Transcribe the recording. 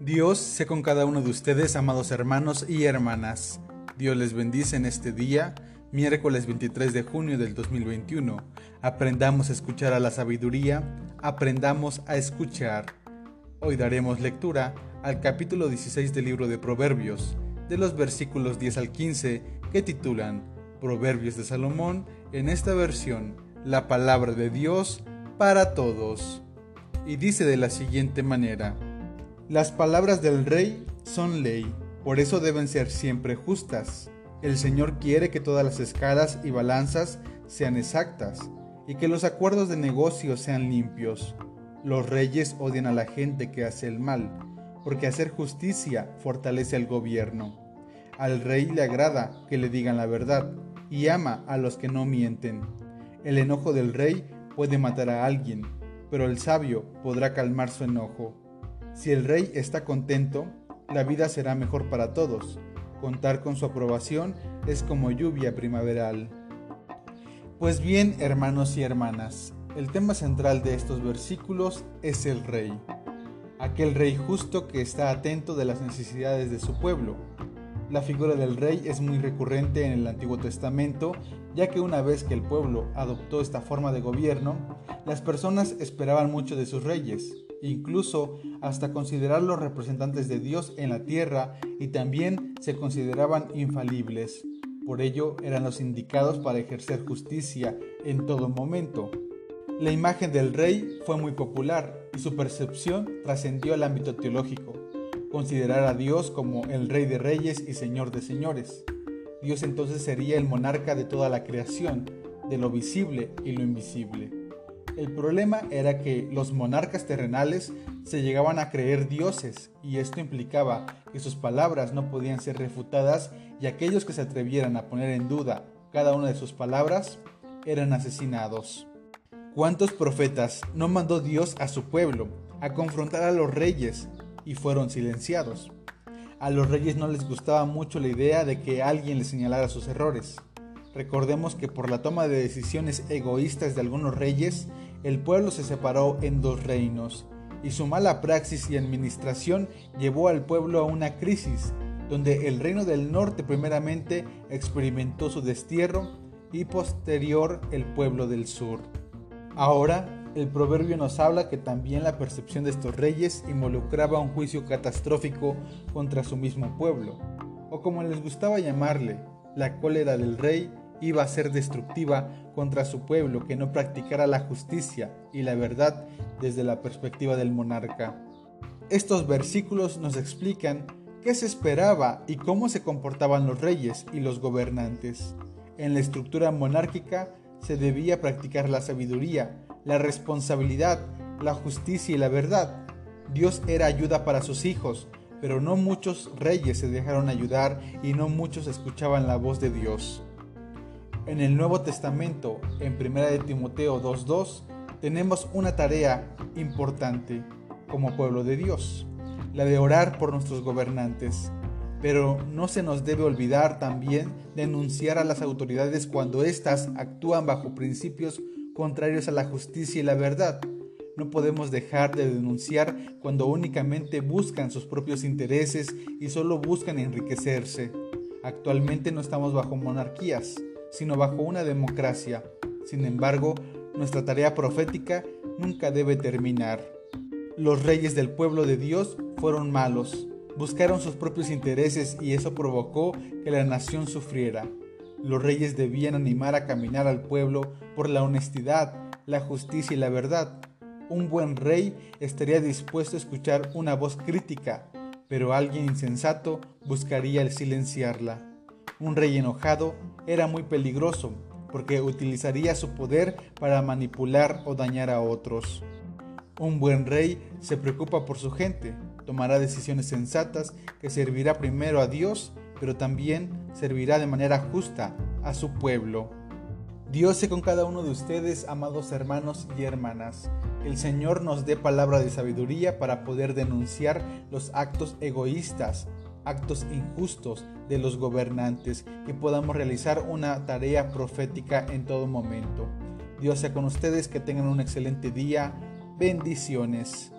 Dios sea con cada uno de ustedes, amados hermanos y hermanas. Dios les bendice en este día, miércoles 23 de junio del 2021. Aprendamos a escuchar a la sabiduría, aprendamos a escuchar. Hoy daremos lectura al capítulo 16 del libro de Proverbios, de los versículos 10 al 15, que titulan Proverbios de Salomón, en esta versión, la palabra de Dios para todos. Y dice de la siguiente manera, las palabras del rey son ley, por eso deben ser siempre justas. El Señor quiere que todas las escalas y balanzas sean exactas y que los acuerdos de negocio sean limpios. Los reyes odian a la gente que hace el mal, porque hacer justicia fortalece al gobierno. Al rey le agrada que le digan la verdad y ama a los que no mienten. El enojo del rey puede matar a alguien, pero el sabio podrá calmar su enojo. Si el rey está contento, la vida será mejor para todos. Contar con su aprobación es como lluvia primaveral. Pues bien, hermanos y hermanas, el tema central de estos versículos es el rey. Aquel rey justo que está atento de las necesidades de su pueblo. La figura del rey es muy recurrente en el Antiguo Testamento, ya que una vez que el pueblo adoptó esta forma de gobierno, las personas esperaban mucho de sus reyes, incluso hasta considerar los representantes de Dios en la tierra y también se consideraban infalibles. Por ello eran los indicados para ejercer justicia en todo momento. La imagen del rey fue muy popular y su percepción trascendió al ámbito teológico. Considerar a Dios como el rey de reyes y señor de señores. Dios entonces sería el monarca de toda la creación, de lo visible y lo invisible. El problema era que los monarcas terrenales se llegaban a creer dioses y esto implicaba que sus palabras no podían ser refutadas y aquellos que se atrevieran a poner en duda cada una de sus palabras eran asesinados. ¿Cuántos profetas no mandó Dios a su pueblo a confrontar a los reyes y fueron silenciados? A los reyes no les gustaba mucho la idea de que alguien les señalara sus errores. Recordemos que por la toma de decisiones egoístas de algunos reyes, el pueblo se separó en dos reinos, y su mala praxis y administración llevó al pueblo a una crisis, donde el reino del norte primeramente experimentó su destierro y posterior el pueblo del sur. Ahora, el proverbio nos habla que también la percepción de estos reyes involucraba un juicio catastrófico contra su mismo pueblo, o como les gustaba llamarle, la cólera del rey iba a ser destructiva contra su pueblo que no practicara la justicia y la verdad desde la perspectiva del monarca. Estos versículos nos explican qué se esperaba y cómo se comportaban los reyes y los gobernantes. En la estructura monárquica se debía practicar la sabiduría, la responsabilidad, la justicia y la verdad. Dios era ayuda para sus hijos, pero no muchos reyes se dejaron ayudar y no muchos escuchaban la voz de Dios. En el Nuevo Testamento, en 1 de Timoteo 2.2, tenemos una tarea importante como pueblo de Dios, la de orar por nuestros gobernantes. Pero no se nos debe olvidar también denunciar a las autoridades cuando éstas actúan bajo principios contrarios a la justicia y la verdad. No podemos dejar de denunciar cuando únicamente buscan sus propios intereses y solo buscan enriquecerse. Actualmente no estamos bajo monarquías, sino bajo una democracia. Sin embargo, nuestra tarea profética nunca debe terminar. Los reyes del pueblo de Dios fueron malos, buscaron sus propios intereses y eso provocó que la nación sufriera. Los reyes debían animar a caminar al pueblo por la honestidad, la justicia y la verdad. Un buen rey estaría dispuesto a escuchar una voz crítica, pero alguien insensato buscaría el silenciarla. Un rey enojado era muy peligroso porque utilizaría su poder para manipular o dañar a otros. Un buen rey se preocupa por su gente, tomará decisiones sensatas que servirá primero a Dios, pero también servirá de manera justa a su pueblo. Dios sea con cada uno de ustedes, amados hermanos y hermanas. El Señor nos dé palabra de sabiduría para poder denunciar los actos egoístas, actos injustos de los gobernantes y podamos realizar una tarea profética en todo momento. Dios sea con ustedes, que tengan un excelente día. Bendiciones.